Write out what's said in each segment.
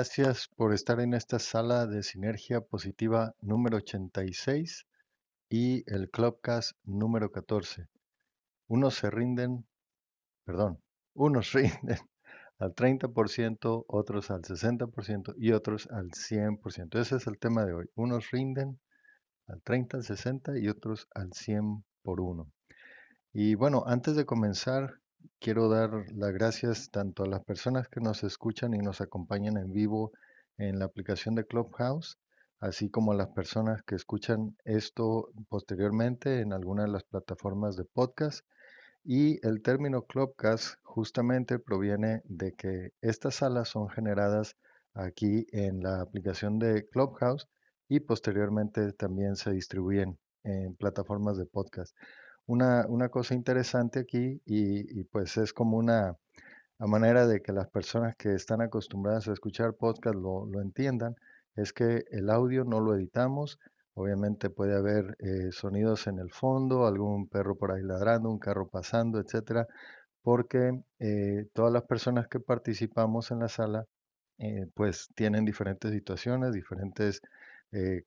gracias por estar en esta sala de sinergia positiva número 86 y el Clubcast número 14. Unos se rinden, perdón, unos rinden al 30%, otros al 60% y otros al 100%. Ese es el tema de hoy. Unos rinden al 30, al 60 y otros al 100 por uno. Y bueno, antes de comenzar, quiero dar las gracias tanto a las personas que nos escuchan y nos acompañan en vivo en la aplicación de Clubhouse, así como a las personas que escuchan esto posteriormente en alguna de las plataformas de podcast. Y el término Clubcast justamente proviene de que estas salas son generadas aquí en la aplicación de Clubhouse y posteriormente también se distribuyen en plataformas de podcast una, una cosa interesante aquí y, pues es como una manera de que las personas que están acostumbradas a escuchar podcast lo, lo entiendan, es que el audio no lo editamos, obviamente puede haber eh, sonidos en el fondo, algún perro por ahí ladrando, un carro pasando, etcétera, porque eh, todas las personas que participamos en la sala eh, pues tienen diferentes situaciones, diferentes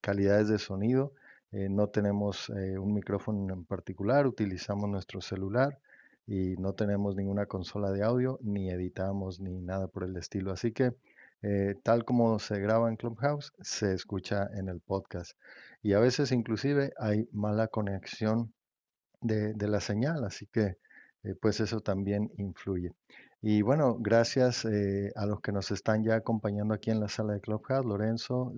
calidades de sonido eh, no tenemos eh, un micrófono en particular, utilizamos nuestro celular y no tenemos ninguna consola de audio, ni editamos ni nada por el estilo. Así que eh, tal como se graba en Clubhouse, se escucha en el podcast. Y a veces inclusive hay mala conexión de, de la señal, así que pues eso también influye. Y bueno, gracias a los que nos están ya acompañando aquí en la sala de Clubhouse, Lorenzo,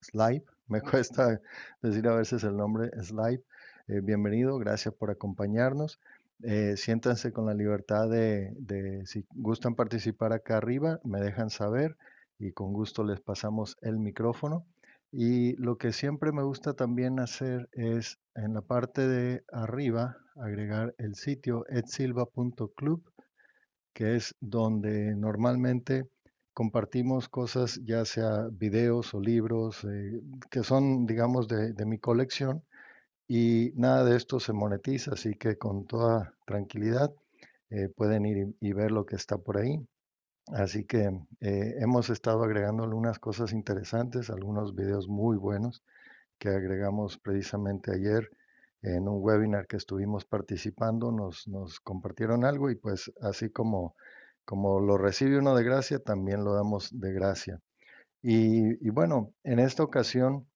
Slipe, me cuesta decir a veces el nombre Slipe. Eh, bienvenido, gracias por acompañarnos. Eh, siéntanse con la libertad de, de, si gustan participar acá arriba, me dejan saber y con gusto les pasamos el micrófono. Y lo que siempre me gusta también hacer es en la parte de arriba agregar el sitio edsilva.club, que es donde normalmente compartimos cosas, ya sea videos o libros, eh, que son, digamos, de, mi colección y nada de esto se monetiza, así que con toda tranquilidad eh, pueden ir y, ver lo que está por ahí. Así que eh, hemos estado agregando algunas cosas interesantes, algunos videos muy buenos que agregamos precisamente ayer en un webinar que estuvimos participando, nos, nos compartieron algo y pues así como como lo recibe uno de gracia, también lo damos de gracia. Y, bueno, en esta ocasión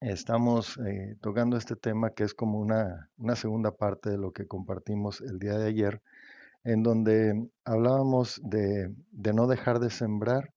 estamos eh, tocando este tema que es como una, segunda parte de lo que compartimos el día de ayer, en donde hablábamos de, no dejar de sembrar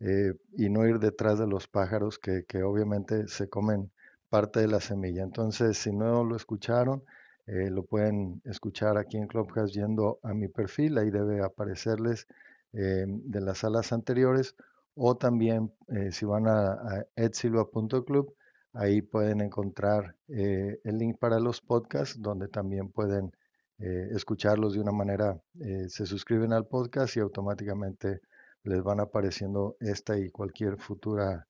eh, y no ir detrás de los pájaros que, que obviamente se comen parte de la semilla. Entonces, si no lo escucharon, eh, lo pueden escuchar aquí en Clubhouse yendo a mi perfil, ahí debe aparecerles eh, de las salas anteriores o también eh, si van a, a edsilva.club, ahí pueden encontrar el link para los podcasts donde también pueden escucharlos de una manera, se suscriben al podcast y automáticamente les van apareciendo esta y cualquier futura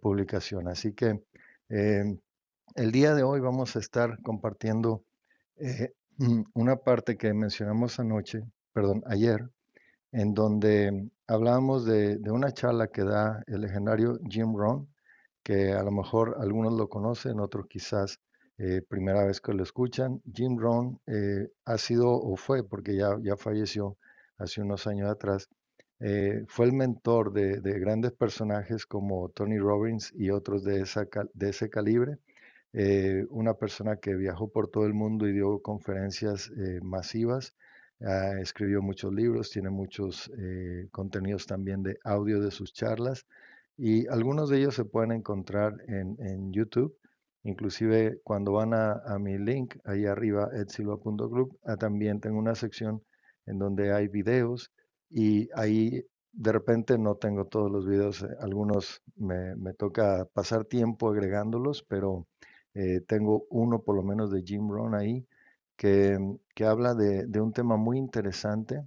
publicación. Así que el día de hoy vamos a estar compartiendo eh, mm, una parte que mencionamos anoche, perdón, ayer, en donde hablábamos de, una charla que da el legendario Jim Rohn, que a lo mejor algunos lo conocen, otros quizás eh, primera vez que lo escuchan. Jim Rohn eh, ha sido o fue, porque ya, ya falleció hace unos años atrás, fue el mentor de, de, grandes personajes como Tony Robbins y otros de, esa, de ese calibre. Eh, una persona que viajó por todo el mundo y dio conferencias eh, masivas, ah, escribió muchos libros, tiene muchos eh, contenidos también de audio de sus charlas y algunos de ellos se pueden encontrar en, YouTube. Inclusive cuando van a, mi link ahí arriba, edsilva.club, ah, también tengo una sección en donde hay videos y ahí de repente no tengo todos los videos, algunos me, me toca pasar tiempo agregándolos, pero eh, tengo uno por lo menos de Jim Rohn ahí, que, que habla de, de, un tema muy interesante,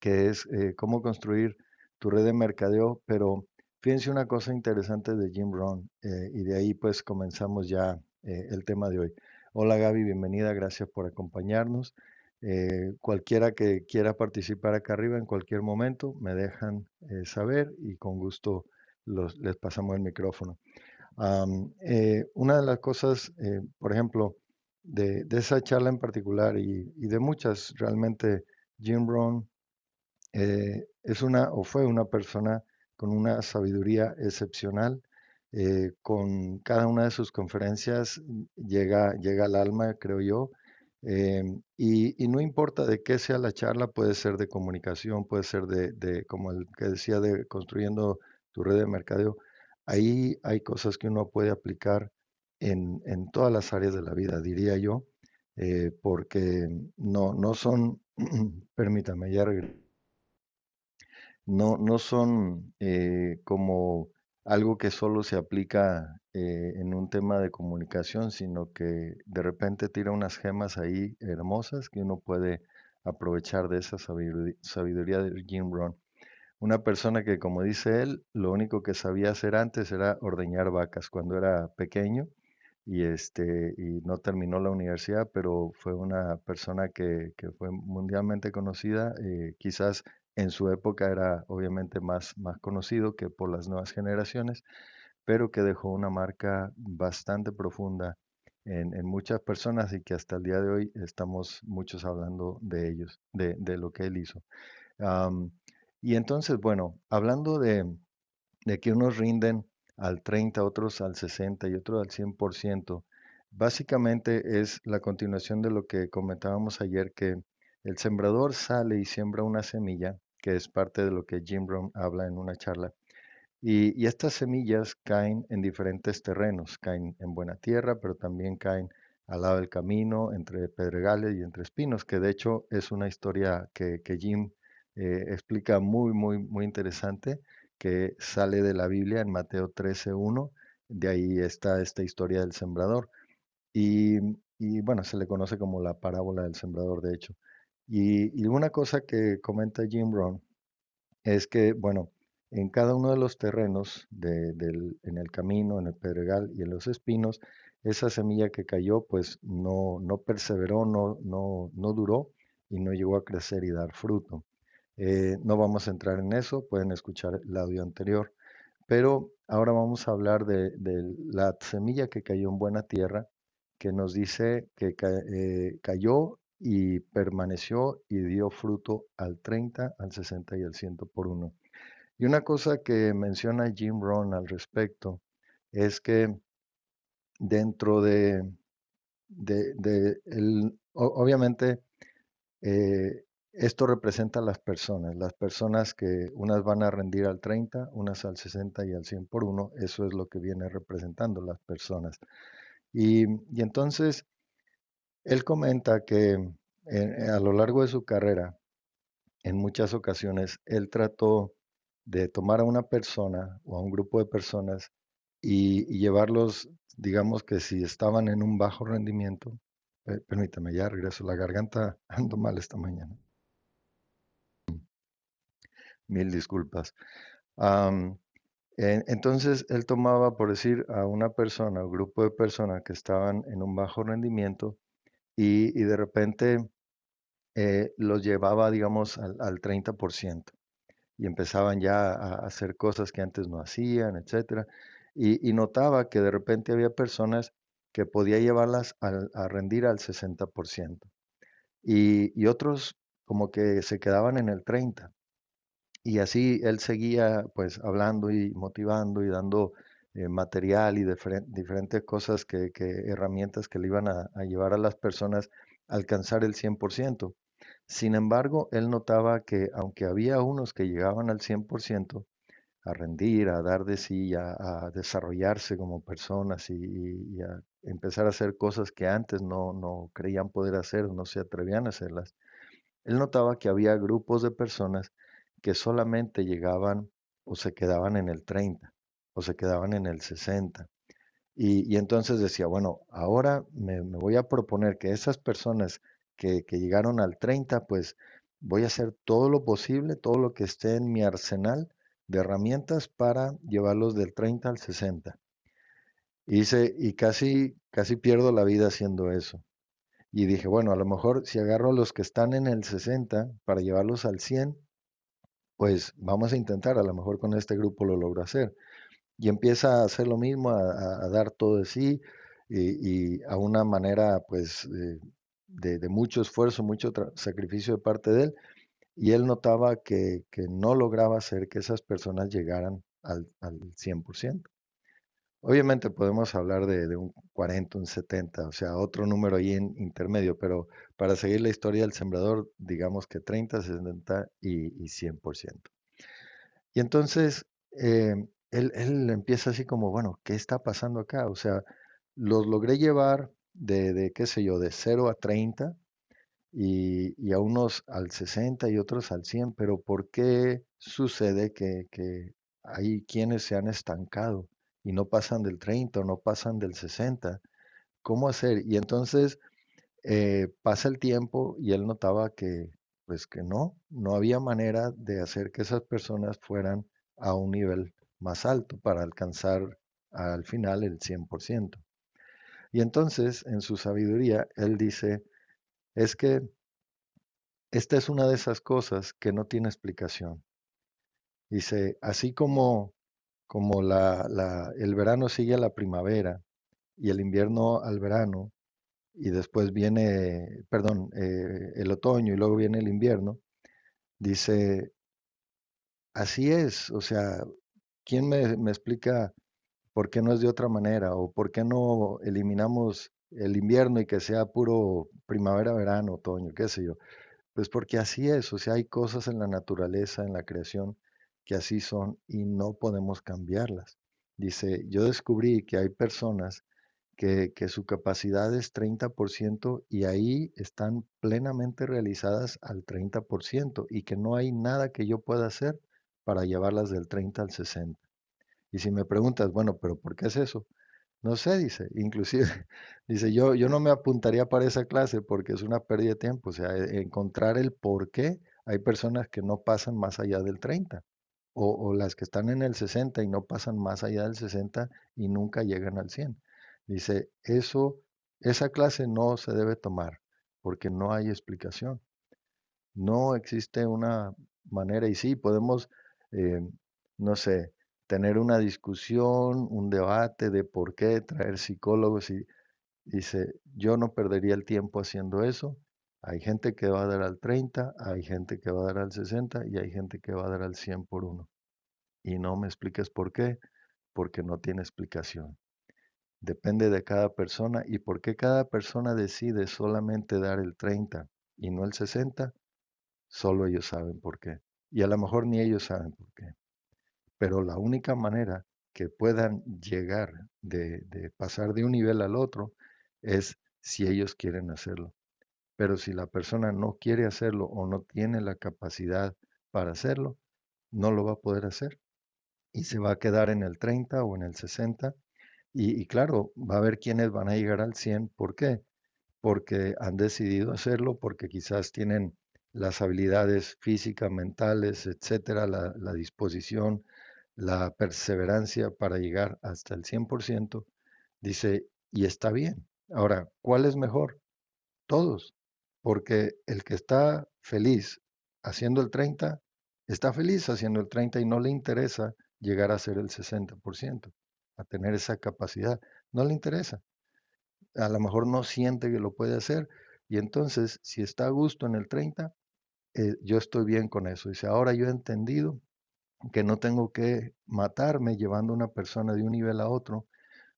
que es eh, cómo construir tu red de mercadeo, pero fíjense una cosa interesante de Jim Rohn, eh, y de ahí pues comenzamos ya el tema de hoy. Hola Gaby, bienvenida, gracias por acompañarnos. Eh, cualquiera que quiera participar acá arriba en cualquier momento, me dejan eh, saber y con gusto los- les pasamos el micrófono. Eh, una de las cosas, eh, por ejemplo, de, esa charla en particular y, y de muchas, realmente Jim eh, es una o fue una persona con una sabiduría excepcional. con cada una de sus conferencias llega, llega al alma, creo yo. Em, y, no importa de qué sea la charla, puede ser de comunicación, puede ser de, como el que decía, de construyendo tu red de mercadeo. Ahí hay cosas que uno puede aplicar en, en todas las áreas de la vida, diría yo, eh, porque no, no son, permítame, ya regreso no, no son eh, como algo que solo se aplica eh, en un tema de comunicación, sino que de repente tira unas gemas ahí hermosas que uno puede aprovechar de esa sabiduría, de Jim Rohn. Una persona que, como dice él, lo único que sabía hacer antes era ordeñar vacas cuando era pequeño y este y no terminó la universidad, pero fue una persona que, que fue mundialmente conocida, eh, quizás en su época era obviamente más, más conocido que por las nuevas generaciones, pero que dejó una marca bastante profunda en, muchas personas y que hasta el día de hoy estamos muchos hablando de ellos, de, de lo que él hizo. Y entonces, bueno, hablando de, de que unos rinden al 30, otros al 60 y otros al 100%. Básicamente es la continuación de lo que comentábamos ayer, que el sembrador sale y siembra una semilla, que es parte de lo que Jim Rohn habla en una charla, y, y estas semillas caen en diferentes terrenos, caen en buena tierra, pero también caen al lado del camino, entre pedregales y entre espinos, que de hecho es una historia que, que Jim eh, explica muy, muy, muy interesante, que sale de la Biblia en Mateo 13.1, de ahí está esta historia del sembrador. Y, y, bueno, se le conoce como la parábola del sembrador, de hecho. Y, y una cosa que comenta Jim Rohn es que, bueno, en cada uno de los terrenos, de- del- en el camino, en el pedregal y en los espinos, esa semilla que cayó, pues no, no perseveró, no, no, no duró y no llegó a crecer y dar fruto. Eh, no vamos a entrar en eso, pueden escuchar el audio anterior, pero ahora vamos a hablar de, la semilla que cayó en buena tierra, que nos dice que eh, cayó y permaneció y dio fruto al 30, al 60 y al 100 por uno. Y una cosa que menciona Jim Rohn al respecto es que dentro de, de- el- obviamente, eh, esto representa a las personas, las personas que unas van a rendir al 30, unas al 60 y al 100 por uno, eso es lo que viene representando las personas. Y, y entonces, él comenta que eh, a lo largo de su carrera, en muchas ocasiones, él trató de tomar a una persona o a un grupo de personas y, llevarlos, digamos que si estaban en un bajo rendimiento, eh, permítame, ya regreso, la garganta ando mal esta mañana, mil disculpas. Entonces él tomaba, por decir, a una persona o grupo de personas que estaban en un bajo rendimiento y, de repente eh, los llevaba, digamos, al, al 30% y empezaban ya a hacer cosas que antes no hacían, etcétera. Y, notaba que de repente había personas que podía llevarlas a rendir al 60% y, y otros como que se quedaban en el 30%. Y así él seguía pues hablando y motivando y dando eh, material y diferen- diferentes cosas que, herramientas que le iban a, llevar a las personas a alcanzar el 100%. Sin embargo, él notaba que aunque había unos que llegaban al 100%, a rendir, a dar de sí, a, desarrollarse como personas y, y- a empezar a hacer cosas que antes no, no creían poder hacer no se atrevían a hacerlas, él notaba que había grupos de personas que solamente llegaban o se quedaban en el 30 o se quedaban en el 60. Y, entonces decía, bueno, ahora me, voy a proponer que esas personas que, llegaron al 30, pues voy a hacer todo lo posible, todo lo que esté en mi arsenal de herramientas para llevarlos del 30 al 60. Y dice, y casi, casi pierdo la vida haciendo eso. Y dije, bueno, a lo mejor si agarro a los que están en el 60 para llevarlos al 100, pues vamos a intentar, a lo mejor con este grupo lo logro hacer. Y empieza a hacer lo mismo, a, a- dar todo de sí y, y a una manera pues de, de- de mucho esfuerzo, mucho sacrificio de parte de él. Y él notaba que, que no lograba hacer que esas personas llegaran al, al 100%. Obviamente podemos hablar de, de un 40, un 70, o sea, otro número ahí en intermedio, pero para seguir la historia del sembrador, digamos que 30, 70 y, y 100%. Y entonces eh, él, él empieza así como, bueno, ¿qué está pasando acá? O sea, los logré llevar de, de qué sé yo, de cero a 30 y, y a unos al 60 y otros al 100, pero ¿por qué sucede que, que hay quienes se han estancado y no pasan del 30 o no pasan del 60? ¿Cómo hacer? Y entonces eh, pasa el tiempo y él notaba que, pues que no, no había manera de hacer que esas personas fueran a un nivel más alto para alcanzar al final el 100%. Y entonces, en su sabiduría, él dice, es que esta es una de esas cosas que no tiene explicación. Dice, así como, como la, el verano sigue a la primavera y el invierno al verano, y después viene, perdón, eh, el otoño y luego viene el invierno, dice, así es, o sea, ¿quién me, me explica por qué no es de otra manera? ¿O por qué no eliminamos el invierno y que sea puro primavera, verano, otoño, qué sé yo? Pues porque así es, o sea, hay cosas en la naturaleza, en la creación, que así son y no podemos cambiarlas. Dice, yo descubrí que hay personas que, que su capacidad es 30% y ahí están plenamente realizadas al 30% y que no hay nada que yo pueda hacer para llevarlas del 30 al 60. Y si me preguntas, bueno, pero ¿por qué es eso? No sé, dice, inclusive, dice, yo, yo no me apuntaría para esa clase porque es una pérdida de tiempo, o sea, e- encontrar el por qué hay personas que no pasan más allá del 30 o, o las que están en el 60 y no pasan más allá del 60 y nunca llegan al 100. Dice, eso, esa clase no se debe tomar porque no hay explicación. No existe una manera, y sí, podemos, eh, no sé, tener una discusión, un debate de por qué traer psicólogos y dice, yo no perdería el tiempo haciendo eso. Hay gente que va a dar al 30, hay gente que va a dar al 60 y hay gente que va a dar al 100 por uno. Y no me expliques por qué, porque no tiene explicación. Depende de cada persona y por qué cada persona decide solamente dar el 30 y no el 60 Solo ellos saben por qué. Y a lo mejor ni ellos saben por qué. Pero la única manera que puedan llegar de, pasar de un nivel al otro es si ellos quieren hacerlo. Pero si la persona no quiere hacerlo o no tiene la capacidad para hacerlo, no lo va a poder hacer. Y se va a quedar en el 30 o en el 60. Y, claro, va a haber quienes van a llegar al 100. ¿Por qué? porque han decidido hacerlo, porque quizás tienen las habilidades físicas, mentales, etcétera, la, disposición, la perseverancia para llegar hasta el 100%, dice, y está bien. Ahora, ¿cuál es mejor? Todos, porque el que está feliz haciendo el 30, está feliz haciendo el 30 y no le interesa llegar a ser el 60%, a tener esa capacidad, no le interesa a lo mejor no siente que lo puede hacer. Y entonces, si está a gusto en el 30, yo estoy bien con eso. Dice, ahora yo he entendido que no tengo que matarme llevando una persona de un nivel a otro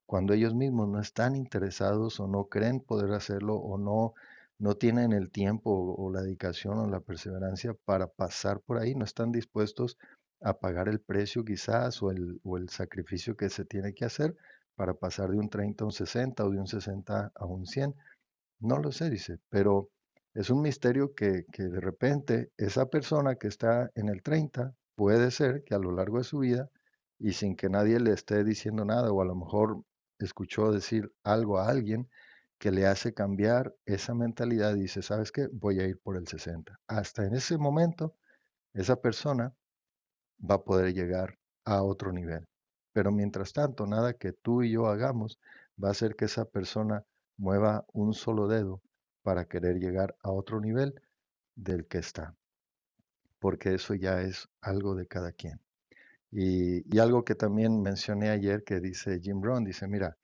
cuando ellos mismos no están interesados o no creen poder hacerlo o no, no tienen el tiempo o, o la dedicación o la perseverancia para pasar por ahí, no están dispuestos a pagar el precio quizás o el, o el sacrificio que se tiene que hacer para pasar de un 30 a un 60 o de un 60 a un 100. No lo sé, dice, pero es un misterio que, que de repente esa persona que está en el 30 puede ser que a lo largo de su vida y sin que nadie le esté diciendo nada o a lo mejor escuchó decir algo a alguien que le hace cambiar esa mentalidad y dice, ¿sabes qué? Voy a ir por el 60. Hasta en ese momento, esa persona va a poder llegar a otro nivel. Pero mientras tanto, nada que tú y yo hagamos va a hacer que esa persona mueva un solo dedo para querer llegar a otro nivel del que está, porque eso ya es algo de cada quien. Y, algo que también mencioné ayer que dice Jim Brown, dice, mira,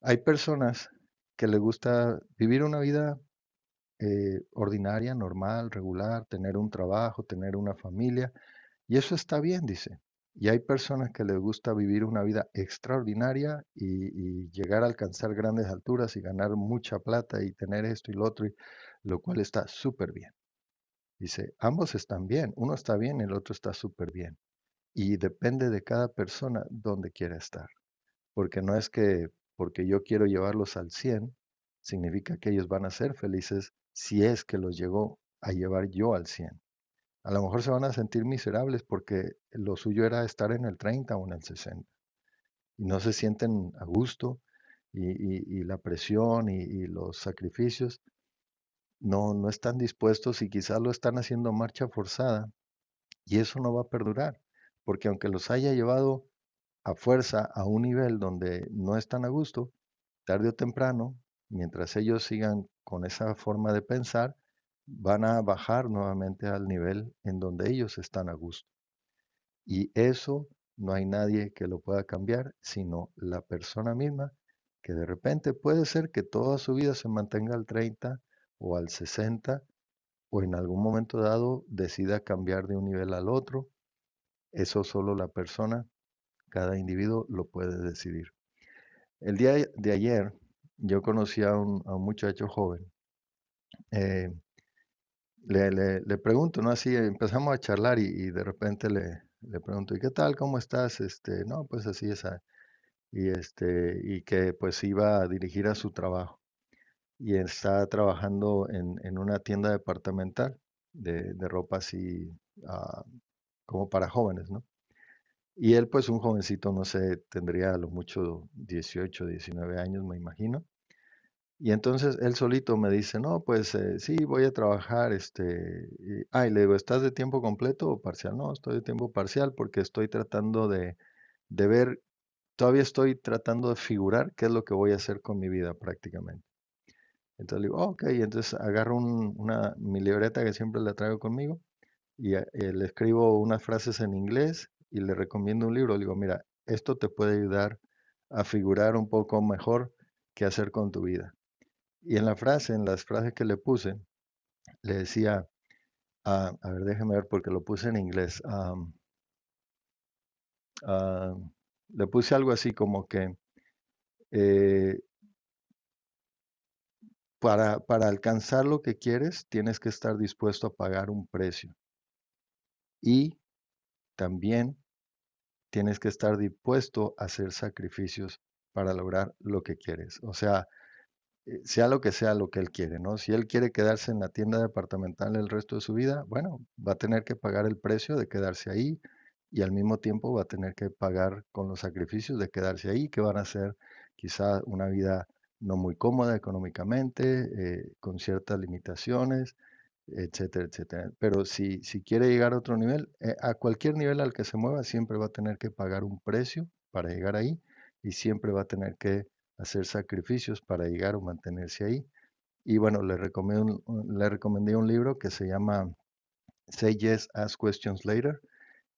hay personas que le gusta vivir una vida eh, ordinaria, normal, regular, tener un trabajo, tener una familia, y eso está bien, dice. Y hay personas que les gusta vivir una vida extraordinaria y, llegar a alcanzar grandes alturas y ganar mucha plata y tener esto y lo otro, lo cual está súper bien. Dice, ambos están bien, uno está bien, el otro está súper bien. Y depende de cada persona dónde quiera estar. Porque no es que porque yo quiero llevarlos al 100, significa que ellos van a ser felices si es que los llegó a llevar yo al 100. A lo mejor se van a sentir miserables porque lo suyo era estar en el 30 o en el 60. Y no se sienten a gusto y, la presión y, los sacrificios no, no están dispuestos y quizás lo están haciendo marcha forzada y eso no va a perdurar. Porque aunque los haya llevado a fuerza a un nivel donde no están a gusto, tarde o temprano, mientras ellos sigan con esa forma de pensar, van a bajar nuevamente al nivel en donde ellos están a gusto. Y eso no hay nadie que lo pueda cambiar, sino la persona misma, que de repente puede ser que toda su vida se mantenga al 30 o al 60, o en algún momento dado decida cambiar de un nivel al otro. Eso solo la persona, cada individuo lo puede decidir. El día de ayer yo conocí a un, muchacho joven eh, le, pregunto, ¿no? Así empezamos a charlar y, de repente le, le, pregunto, ¿y qué tal? ¿Cómo estás? Este, no, pues así es. Ah, y este, y que pues iba a dirigir a su trabajo. Y está trabajando en, una tienda departamental de, ropa así ah, como para jóvenes, ¿no? Y él, pues un jovencito, no sé, tendría a lo mucho 18, 19 años, me imagino. Y entonces él solito me dice, no, pues eh, sí, voy a trabajar, este, y, ah, le digo, ¿estás de tiempo completo o parcial? No, estoy de tiempo parcial porque estoy tratando de, de ver, todavía estoy tratando de figurar qué es lo que voy a hacer con mi vida prácticamente. Entonces le digo, ok, entonces agarro una, mi libreta que siempre la traigo conmigo y eh, le escribo unas frases en inglés y le recomiendo un libro. Le digo, mira, esto te puede ayudar a figurar un poco mejor qué hacer con tu vida. Y en la frase, en las frases que le puse, le decía, ah, a ver, déjeme ver porque lo puse en inglés. Ah, le puse algo así como que eh, para, para alcanzar lo que quieres tienes que estar dispuesto a pagar un precio. Y también tienes que estar dispuesto a hacer sacrificios para lograr lo que quieres. O sea, sea lo que sea lo que él quiere, ¿no? Si él quiere quedarse en la tienda departamental el resto de su vida, bueno, va a tener que pagar el precio de quedarse ahí y al mismo tiempo va a tener que pagar con los sacrificios de quedarse ahí, que van a ser quizá una vida no muy cómoda económicamente, eh, con ciertas limitaciones, etcétera, etcétera. Pero si, si quiere llegar a otro nivel, eh, a cualquier nivel al que se mueva, siempre va a tener que pagar un precio para llegar ahí y siempre va a tener que hacer sacrificios para llegar o mantenerse ahí. Y bueno, le, recomendé un, le recomendé un libro que se llama Say Yes, Ask Questions Later,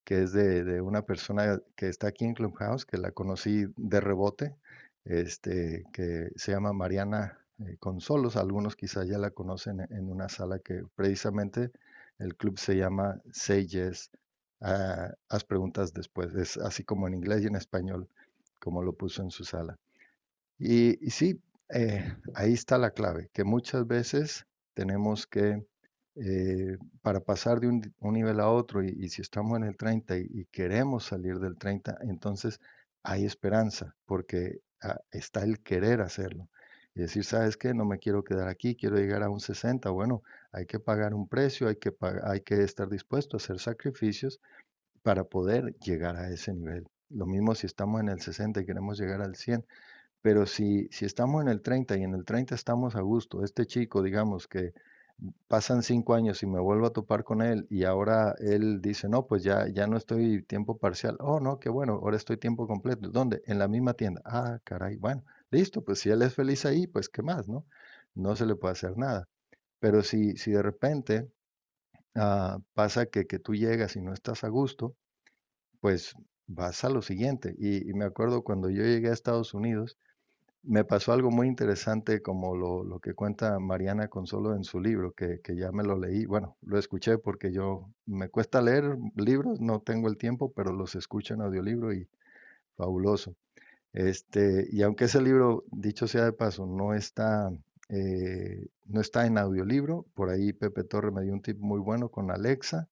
que es de, una persona que está aquí en Clubhouse, que la conocí de rebote, este, que se llama Mariana eh, Consolos. Algunos quizás ya la conocen en una sala que precisamente el club se llama Say Yes, haz preguntas después. Es así como en inglés y en español, como lo puso en su sala. Y, sí, eh, ahí está la clave, que muchas veces tenemos que, eh, para pasar de un, nivel a otro, y, si estamos en el 30 y, queremos salir del 30, entonces hay esperanza, porque ah, está el querer hacerlo. Y decir, ¿sabes qué? No me quiero quedar aquí, quiero llegar a un 60. Bueno, hay que pagar un precio, hay que, hay que estar dispuesto a hacer sacrificios para poder llegar a ese nivel. Lo mismo si estamos en el 60 y queremos llegar al 100, pero si, si estamos en el 30 y en el 30 estamos a gusto, este chico, digamos que pasan cinco años y me vuelvo a topar con él y ahora él dice, no, pues ya, ya no estoy tiempo parcial. Oh, no, qué bueno, ahora estoy tiempo completo. ¿Dónde? En la misma tienda. Ah, caray, bueno, listo, pues si él es feliz ahí, pues qué más, ¿no? no se le puede hacer nada. Pero si, si de repente ah, pasa que, que tú llegas y no estás a gusto, pues vas a lo siguiente. Y, y me acuerdo cuando yo llegué a Estados Unidos, me pasó algo muy interesante como lo, lo que cuenta Mariana Consolo en su libro, que, que ya me lo leí. Bueno, lo escuché porque yo me cuesta leer libros, no tengo el tiempo, pero los escucho en audiolibro y fabuloso. Este, y aunque ese libro, dicho sea de paso, no está, eh, no está en audiolibro, por ahí Pepe Torre me dio un tip muy bueno con Alexa.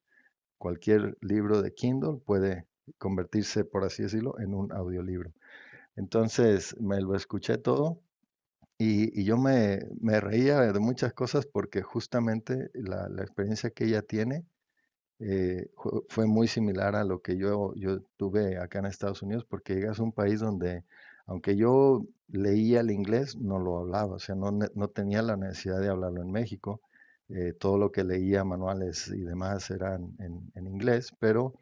Cualquier libro de Kindle puede convertirse, por así decirlo, en un audiolibro. Entonces me lo escuché todo y, yo me, reía de muchas cosas porque justamente la, experiencia que ella tiene eh, fu- fue muy similar a lo que yo, tuve acá en Estados Unidos, porque llegas a un país donde, aunque yo leía el inglés, no lo hablaba, o sea, no, no tenía la necesidad de hablarlo en México. eh, todo lo que leía, manuales y demás, eran en, en inglés, pero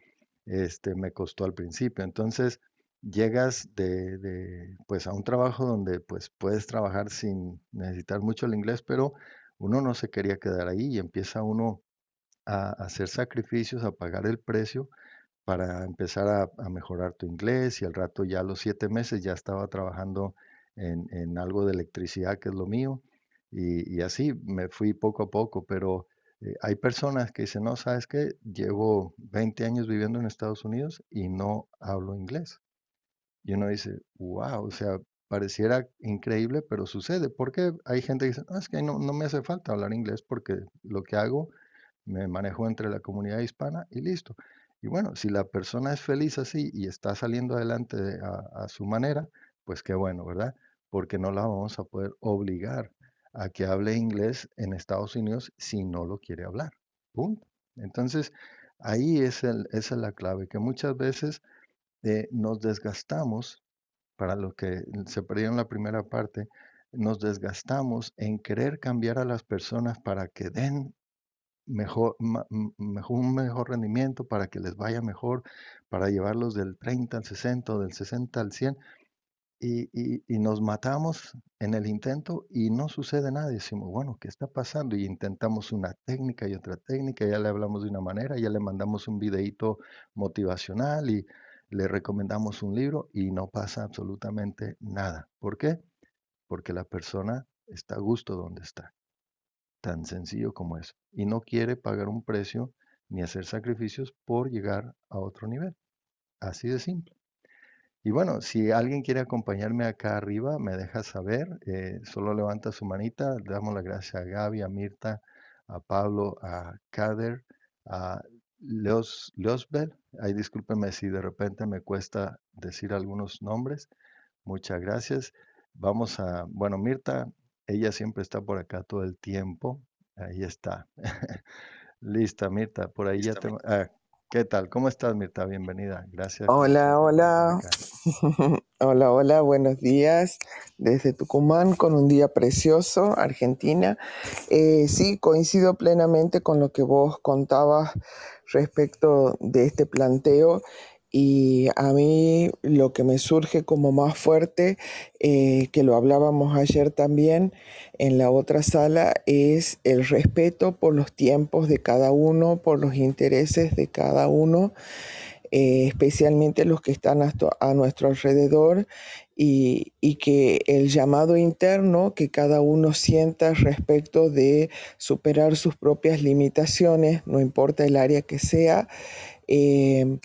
este, me costó al principio. Entonces, llegas de, pues, a un trabajo donde pues, puedes trabajar sin necesitar mucho el inglés, pero uno no se quería quedar ahí y empieza uno a hacer sacrificios, a pagar el precio para empezar a, mejorar tu inglés y al rato ya a los siete meses ya estaba trabajando en, en algo de electricidad, que es lo mío, y, así me fui poco a poco, pero eh, hay personas que dicen, no, ¿sabes qué? Llevo 20 años viviendo en Estados Unidos y no hablo inglés. Y uno dice, wow, o sea, pareciera increíble, pero sucede. Porque hay gente que dice, no, es que no, no me hace falta hablar inglés porque lo que hago me manejo entre la comunidad hispana y listo. Y bueno, si la persona es feliz así y está saliendo adelante de- a, a su manera, pues qué bueno, ¿verdad? Porque no la vamos a poder obligar a que hable inglés en Estados Unidos si no lo quiere hablar. Punto. Entonces, ahí es el, esa es la clave, que muchas veces nos desgastamos, para los que se perdieron la primera parte, nos desgastamos en querer cambiar a las personas para que den mejor, ma- mejor, un mejor rendimiento, para que les vaya mejor, para llevarlos del 30 al 60 o del 60 al 100 y, y- y nos matamos en el intento y no sucede nada. Decimos, bueno, ¿qué está pasando? Y intentamos una técnica y otra técnica, ya le hablamos de una manera, ya le mandamos un videíto motivacional y le recomendamos un libro y no pasa absolutamente nada. ¿Por qué? Porque la persona está a gusto donde está. Tan sencillo como eso. Y no quiere pagar un precio ni hacer sacrificios por llegar a otro nivel. Así de simple. Y bueno, si alguien quiere acompañarme acá arriba, me deja saber. eh, solo levanta su manita. Le damos las gracias a Gaby, a Mirta, a Pablo, a Kader, a Leos, Leosbel. Ahí discúlpeme si de repente me cuesta decir algunos nombres. Muchas gracias. Vamos a, bueno, Mirta, ella siempre está por acá todo el tiempo. Ahí está. Lista, Mirta, por ahí ya te... ah, ¿qué tal? ¿Cómo estás, Mirta? Bienvenida. Gracias. Hola, hola. Hola, hola, buenos días desde Tucumán con un día precioso, Argentina. Eh, sí, coincido plenamente con lo que vos contabas respecto de este planteo y a mí lo que me surge como más fuerte, eh, que lo hablábamos ayer también en la otra sala, es el respeto por los tiempos de cada uno, por los intereses de cada uno eh, especialmente los que están a, nuestro alrededor, y, y, que el llamado interno que cada uno sienta respecto de superar sus propias limitaciones, no importa el área que sea, eh,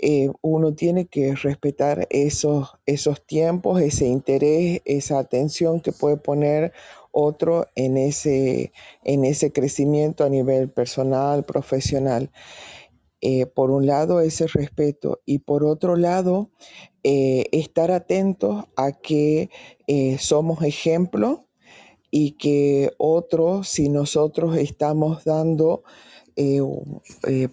eh, uno tiene que respetar esos, esos tiempos, ese interés, esa atención que puede poner otro en ese, en ese crecimiento a nivel personal, profesional. Eh, por un lado, ese respeto y por otro lado, eh, estar atentos a que eh, somos ejemplo y que otros, si nosotros estamos dando,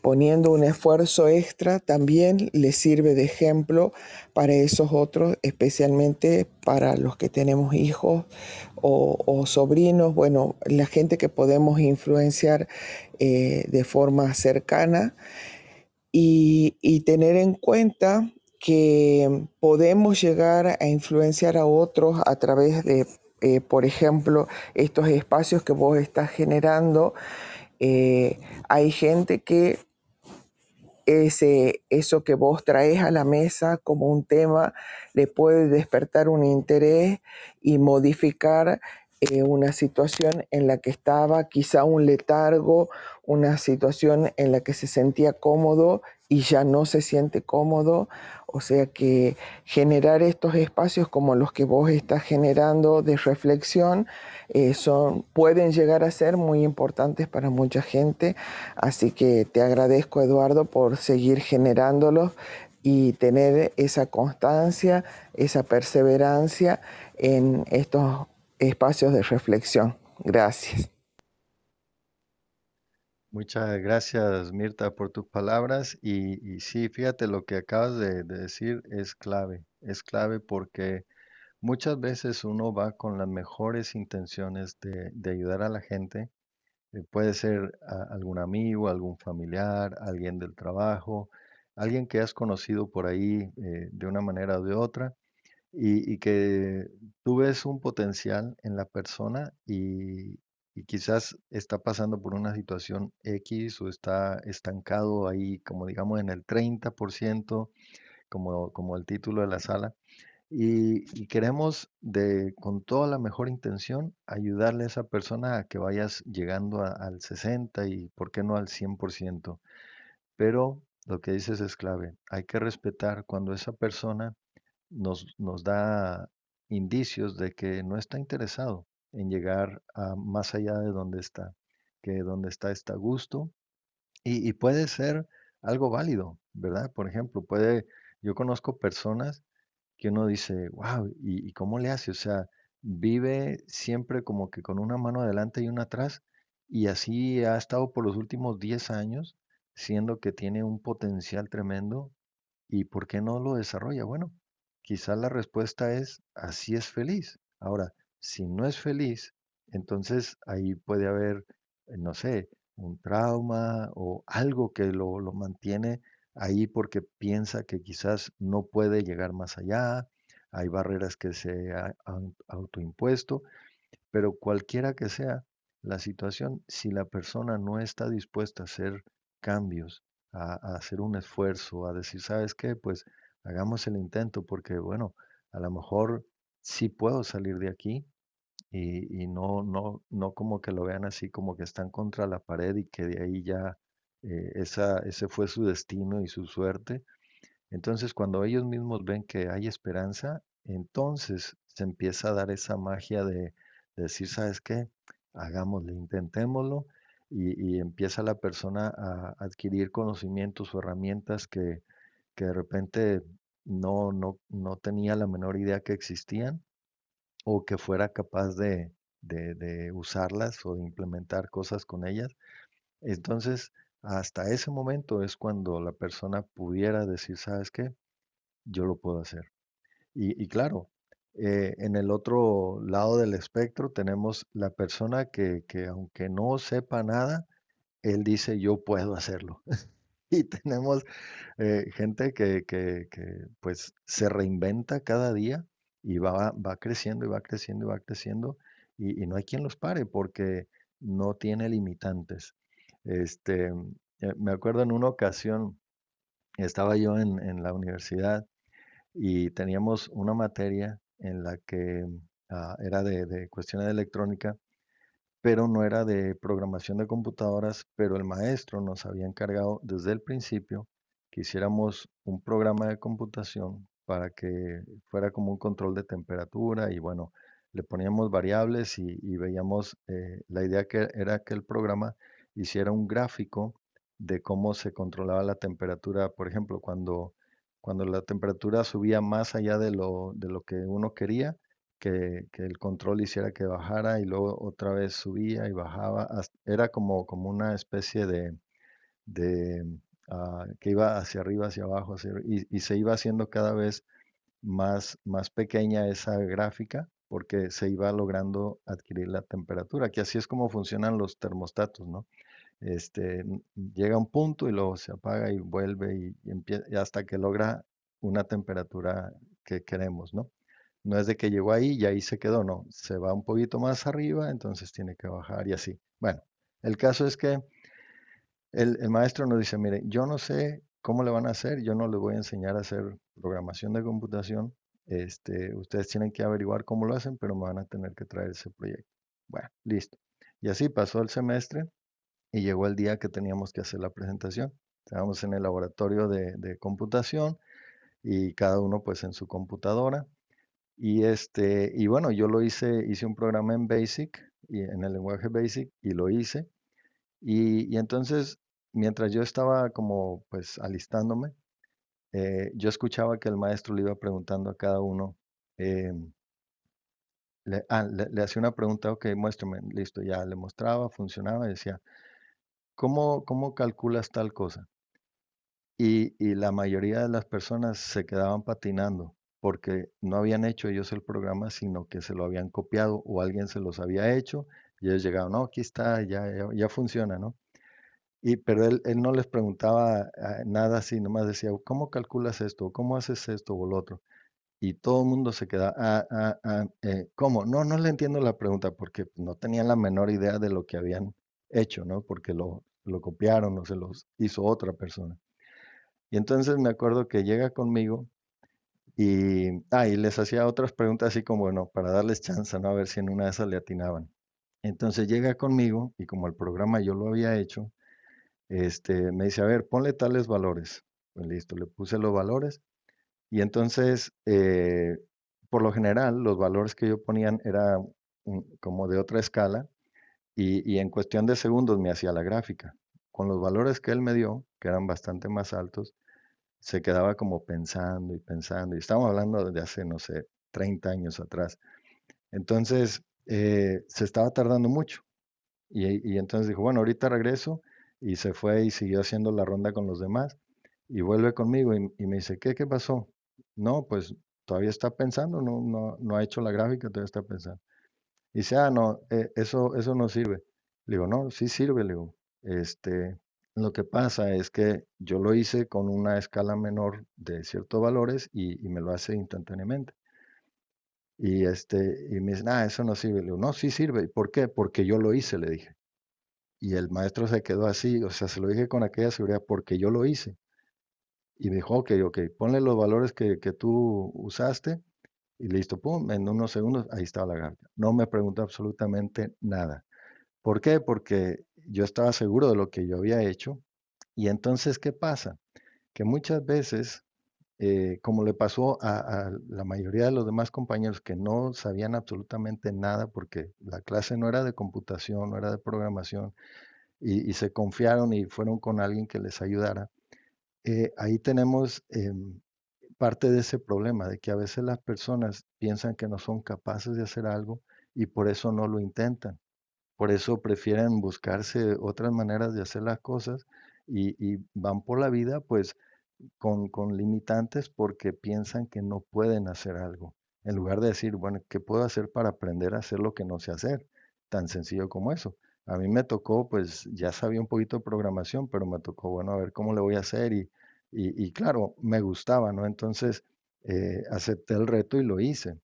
poniendo un esfuerzo extra, también les sirve de ejemplo para esos otros, especialmente para los que tenemos hijos o sobrinos, bueno, la gente que podemos influenciar de forma cercana y, tener en cuenta que podemos llegar a influenciar a otros a través de eh, por ejemplo, estos espacios que vos estás generando, eh, hay gente que ese, eso que vos traes a la mesa como un tema le puede despertar un interés y modificar eh, una situación en la que estaba quizá un letargo, una situación en la que se sentía cómodo y ya no se siente cómodo. O sea que generar estos espacios como los que vos estás generando de reflexión eh, son, pueden llegar a ser muy importantes para mucha gente. Así que te agradezco Eduardo por seguir generándolos y tener esa constancia, esa perseverancia en estos espacios de reflexión. Gracias. Muchas gracias, Mirta, por tus palabras. Y, sí, fíjate, lo que acabas de, de decir es clave. Es clave porque muchas veces uno va con las mejores intenciones de, ayudar a la gente. Eh, puede ser algún amigo, algún familiar, alguien del trabajo, alguien que has conocido por ahí eh, de una manera o de otra y, que tú ves un potencial en la persona y, y quizás está pasando por una situación X o está estancado ahí, como digamos, en el 30%, como, como el título de la sala, y, y queremos de, con toda la mejor intención ayudarle a esa persona a que vayas llegando al 60 y, ¿por qué no al 100%? Pero lo que dices es clave. Hay que respetar cuando esa persona nos, nos da indicios de que no está interesado en llegar a más allá de donde está, que donde está está a gusto y, puede ser algo válido, ¿verdad? Por ejemplo, puede, yo conozco personas que uno dice, wow, ¿y, y cómo le hace? O sea, vive siempre como que con una mano adelante y una atrás y así ha estado por los últimos 10 años, siendo que tiene un potencial tremendo ¿Y por qué no lo desarrolla? Bueno, quizás la respuesta es así es feliz. Ahora, si no es feliz, entonces ahí puede haber, eh, no sé, un trauma o algo que lo, lo mantiene ahí porque piensa que quizás no puede llegar más allá. Hay barreras que se ha- han autoimpuesto pero cualquiera que sea la situación, si la persona no está dispuesta a hacer cambios, a, a hacer un esfuerzo, a decir, ¿sabes qué? Pues hagamos el intento porque, bueno, a lo mejor sí puedo salir de aquí y, y no, no, no como que lo vean así como que están contra la pared y que de ahí ya eh, esa, ese fue su destino y su suerte, entonces, cuando ellos mismos ven que hay esperanza, entonces se empieza a dar esa magia de, de decir, ¿sabes qué? Hagámoslo, intentémoslo, y empieza la persona a adquirir conocimientos o herramientas que, que de repente no, no, no tenía la menor idea que existían o que fuera capaz de, de, usarlas o de implementar cosas con ellas. Entonces, hasta ese momento es cuando la persona pudiera decir, ¿sabes qué? yo lo puedo hacer. Y, y claro, eh, en el otro lado del espectro tenemos la persona que, que aunque no sepa nada, él dice yo puedo hacerlo. Y tenemos eh, gente que, que, que, pues se reinventa cada día y va, va creciendo y va creciendo y va creciendo y, no hay quien los pare porque no tiene limitantes. Este, eh, me acuerdo en una ocasión, estaba yo en, en la universidad y teníamos una materia en la que ah, era de, de cuestiones de electrónica, pero no era de programación de computadoras, pero el maestro nos había encargado desde el principio que hiciéramos un programa de computación para que fuera como un control de temperatura y bueno, le poníamos variables y, veíamos, eh, la idea que era que el programa hiciera un gráfico de cómo se controlaba la temperatura, por ejemplo, cuando, cuando la temperatura subía más allá de lo, de lo que uno quería, que, el control hiciera que bajara y luego otra vez subía y bajaba. Era como, como una especie de, de ah, que iba hacia arriba, hacia abajo, y, se iba haciendo cada vez más, más pequeña esa gráfica porque se iba logrando adquirir la temperatura, que así es como funcionan los termostatos, ¿no? Este, llega un punto y luego se apaga y vuelve y, y empie- y hasta que logra una temperatura que queremos, ¿no? No es de que llegó ahí y ahí se quedó, no. Se va un poquito más arriba, entonces tiene que bajar y así. Bueno, el caso es que el, el maestro nos dice, mire, yo no sé cómo le van a hacer, yo no les voy a enseñar a hacer programación de computación. Este, ustedes tienen que averiguar cómo lo hacen, pero me van a tener que traer ese proyecto. Bueno, listo. Y así pasó el semestre y llegó el día que teníamos que hacer la presentación. Estábamos en el laboratorio de, de computación y cada uno pues en su computadora. Y este, y bueno, yo lo hice, hice un programa en Basic y en el lenguaje Basic y lo hice. Y, y entonces, mientras yo estaba como pues alistándome, eh, yo escuchaba que el maestro le iba preguntando a cada uno, em, le, ah, le hacía una pregunta, ok, muéstrame, listo, ya le mostraba, funcionaba y decía, ¿cómo, cómo calculas tal cosa? Y, y la mayoría de las personas se quedaban patinando porque no habían hecho ellos el programa, sino que se lo habían copiado o alguien se los había hecho y ellos llegaban, no, aquí está, ya, ya, ya funciona, ¿no? Y, pero él, él no les preguntaba ah, nada así, nomás decía, ¿cómo calculas esto? ¿Cómo haces esto o lo otro? Y todo el mundo se queda, ah, ah, ah, eh, ¿cómo? No, no le entiendo la pregunta porque no tenían la menor idea de lo que habían hecho, ¿no? Porque lo, lo copiaron o se los hizo otra persona. Y entonces me acuerdo que llega conmigo y, ah, y les hacía otras preguntas así como, bueno, para darles chance, ¿no? A ver si en una de esas le atinaban. Entonces llega conmigo y como el programa yo lo había hecho, este, me dice, a ver, ponle tales valores. Pues listo, le puse los valores y entonces, eh, por lo general, los valores que yo ponían era como de otra escala y, y en cuestión de segundos me hacía la gráfica. Con los valores que él me dio, que eran bastante más altos, se quedaba como pensando y pensando. Y estamos hablando de hace, no sé, 30 años atrás. Entonces, eh, se estaba tardando mucho. Y, y entonces dijo, bueno, ahorita regreso. Y se fue y siguió haciendo la ronda con los demás. Y vuelve conmigo y, y me dice, ¿qué, qué pasó? No, pues todavía está pensando, no, no, no ha hecho la gráfica, todavía está pensando. Y dice, ah, no, eh, eso, eso no sirve. Le digo, no, sí sirve, le digo. Este, lo que pasa es que yo lo hice con una escala menor de ciertos valores y, me lo hace instantáneamente. Y este, y me dice, ah, eso no sirve. Le no, sí sirve. ¿Y por qué? Porque yo lo hice, le dije. Y el maestro se quedó así, o sea, se lo dije con aquella seguridad, porque yo lo hice. Y me dijo, ok, ok, ponle los valores que, que tú usaste y listo, pum, en unos segundos, ahí estaba la gráfica. No me preguntó absolutamente nada. ¿Por qué? Porque yo estaba seguro de lo que yo había hecho. Y entonces, ¿qué pasa? Que muchas veces, eh, como le pasó a, la mayoría de los demás compañeros que no sabían absolutamente nada porque la clase no era de computación, no era de programación, y, y se confiaron y fueron con alguien que les ayudara, eh, ahí tenemos em, parte de ese problema, de que a veces las personas piensan que no son capaces de hacer algo y por eso no lo intentan. Por eso prefieren buscarse otras maneras de hacer las cosas y, van por la vida pues con, limitantes porque piensan que no pueden hacer algo. En lugar de decir, bueno, ¿qué puedo hacer para aprender a hacer lo que no sé hacer? Tan sencillo como eso. A mí me tocó, pues ya sabía un poquito de programación, pero me tocó, bueno, a ver cómo le voy a hacer y, y, y claro, me gustaba, ¿no? Entonces eh, acepté el reto y lo hice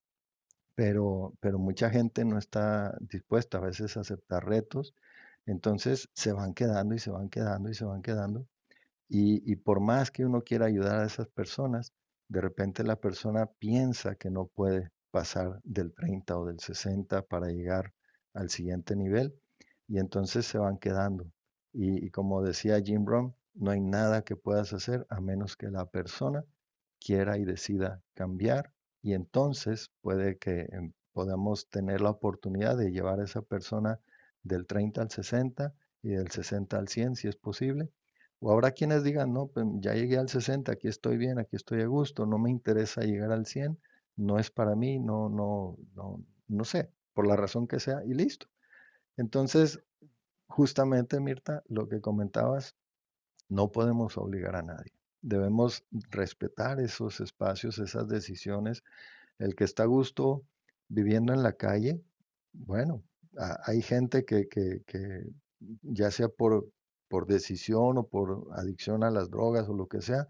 pero, pero mucha gente no está dispuesta a veces a aceptar retos, entonces se van quedando y se van quedando y se van quedando. Y, y por más que uno quiera ayudar a esas personas, de repente la persona piensa que no puede pasar del 30 o del 60 para llegar al siguiente nivel y entonces se van quedando. Y, como decía Jim Rohn, no hay nada que puedas hacer a menos que la persona quiera y decida cambiar y entonces puede que em, podamos tener la oportunidad de llevar a esa persona del 30 al 60 y del 60 al 100 si es posible. O habrá quienes digan, no, pues ya llegué al 60, aquí estoy bien, aquí estoy a gusto, no me interesa llegar al 100, no es para mí, no, no, no, no sé, por la razón que sea y listo. Entonces, justamente, Mirta, lo que comentabas, no podemos obligar a nadie. Debemos respetar esos espacios, esas decisiones. El que está a gusto viviendo en la calle, bueno, hay gente que, que- que ya sea por, por decisión o por adicción a las drogas o lo que sea,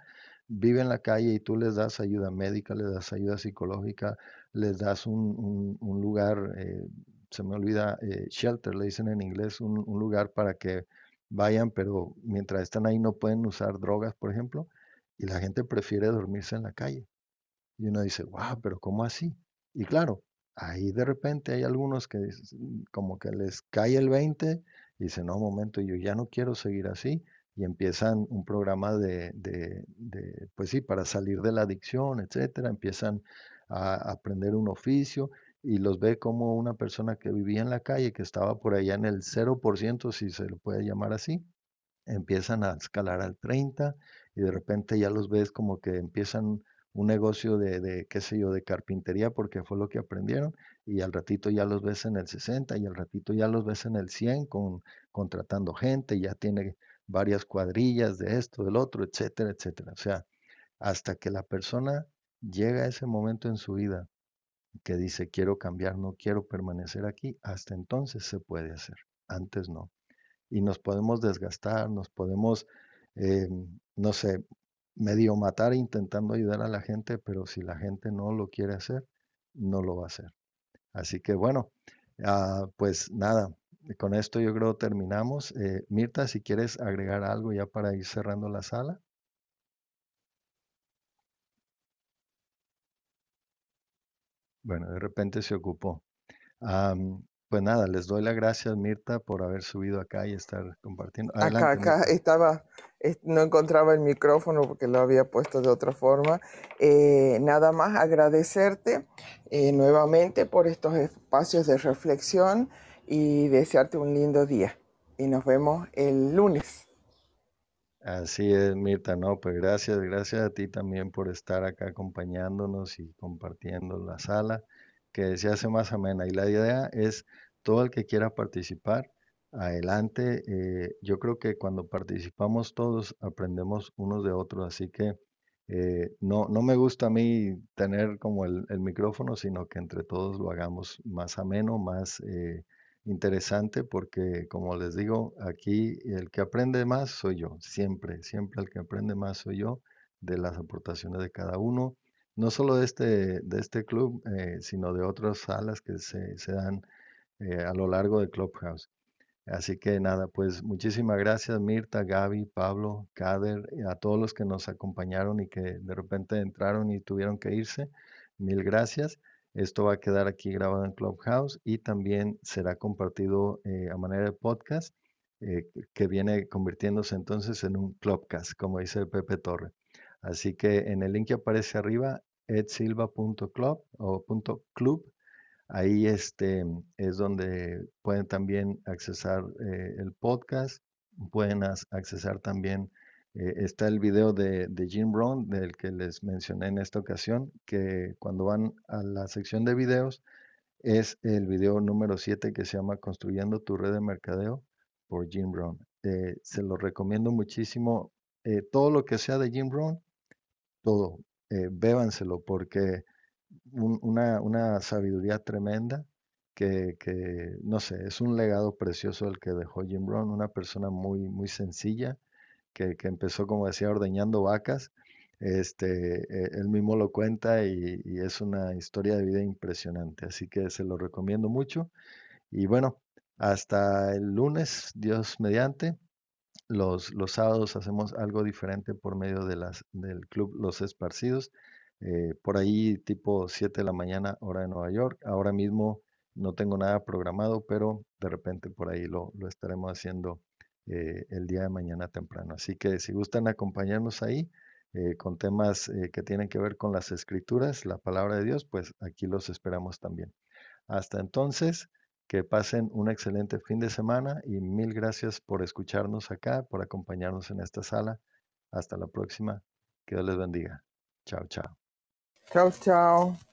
vive en la calle y tú les das ayuda médica, les das ayuda psicológica, les das un, lugar, eh, se me olvida, eh, shelter, le dicen en inglés, un, lugar para que vayan, pero mientras están ahí no pueden usar drogas, por ejemplo, y la gente prefiere dormirse en la calle. Y uno dice, wow, pero ¿cómo así? Y claro, ahí de repente hay algunos que como que les cae el 20 y dicen, no, momento, yo ya no quiero seguir así y empiezan un programa de, de, pues sí, para salir de la adicción, etcétera, empiezan a aprender un oficio y los ve como una persona que vivía en la calle, que estaba por allá en el 0%, si se lo puede llamar así, empiezan a escalar al 30 y de repente ya los ves como que empiezan un negocio de, de, qué sé yo, de carpintería porque fue lo que aprendieron y al ratito ya los ves en el 60 y al ratito ya los ves en el 100 con, contratando gente, ya tiene varias cuadrillas de esto, del otro, etcétera, etcétera. O sea, hasta que la persona llega a ese momento en su vida que dice quiero cambiar, no quiero permanecer aquí, hasta entonces se puede hacer, antes no. Y nos podemos desgastar, nos podemos, eh, no sé, medio matar intentando ayudar a la gente, pero si la gente no lo quiere hacer, no lo va a hacer. Así que bueno, ah, pues nada, con esto yo creo terminamos. Eh, Mirta, si quieres agregar algo ya para ir cerrando la sala. Bueno, de repente se ocupó. Pues nada, les doy las gracias, Mirta, por haber subido acá y estar compartiendo. acá, acá estaba, no encontraba el micrófono porque lo había puesto de otra forma. Eh, nada más agradecerte eh, nuevamente por estos espacios de reflexión y desearte un lindo día. Y nos vemos el lunes. Así es, Mirta, no, pues gracias, gracias a ti también por estar acá acompañándonos y compartiendo la sala, que se hace más amena. Y la idea es, todo el que quiera participar, adelante. Eh, yo creo que cuando participamos todos, aprendemos unos de otros, así que eh, no, no me gusta a mí tener como el, micrófono, sino que entre todos lo hagamos más ameno, más... Eh, interesante porque, como les digo, aquí el que aprende más soy yo, siempre, siempre el que aprende más soy yo de las aportaciones de cada uno, no solo de este, de este club, eh, sino de otras salas que se, se dan eh, a lo largo de Clubhouse. Así que nada, pues muchísimas gracias Mirta, Gaby, Pablo, Kader, a todos los que nos acompañaron y que de repente entraron y tuvieron que irse. Mil gracias. Esto va a quedar aquí grabado en Clubhouse y también será compartido eh, a manera de podcast, que viene convirtiéndose entonces en un Clubcast, como dice Pepe Torre. Así que en el link que aparece arriba, edsilva.club o .club, ahí este, es donde pueden también accesar eh, el podcast, pueden accesar también eh, está el video de, Jim Brown, del que les mencioné en esta ocasión, que cuando van a la sección de videos, es el video número 7 que se llama Construyendo tu red de mercadeo por Jim Brown. Eh, se lo recomiendo muchísimo. Todo lo que sea de Jim Brown, todo, bébanselo porque una, una, sabiduría tremenda que, que, no sé, es un legado precioso el que dejó Jim Brown, una persona muy, muy sencilla, que, empezó, como decía, ordeñando vacas. Este, eh, él mismo lo cuenta y, es una historia de vida impresionante, así que se lo recomiendo mucho. Y bueno, hasta el lunes, Dios mediante. Los, los sábados hacemos algo diferente por medio de las, del club Los Esparcidos. Eh, por ahí tipo 7 de la mañana, hora de Nueva York. Ahora mismo no tengo nada programado, pero de repente por ahí lo, lo estaremos haciendo eh, el día de mañana temprano. Así que si gustan acompañarnos ahí eh, con temas que tienen que ver con las escrituras, la palabra de Dios, pues aquí los esperamos también. Hasta entonces, que pasen un excelente fin de semana y mil gracias por escucharnos acá, por acompañarnos en esta sala. Hasta la próxima. Que Dios les bendiga. Chao, chao. Chao, chao.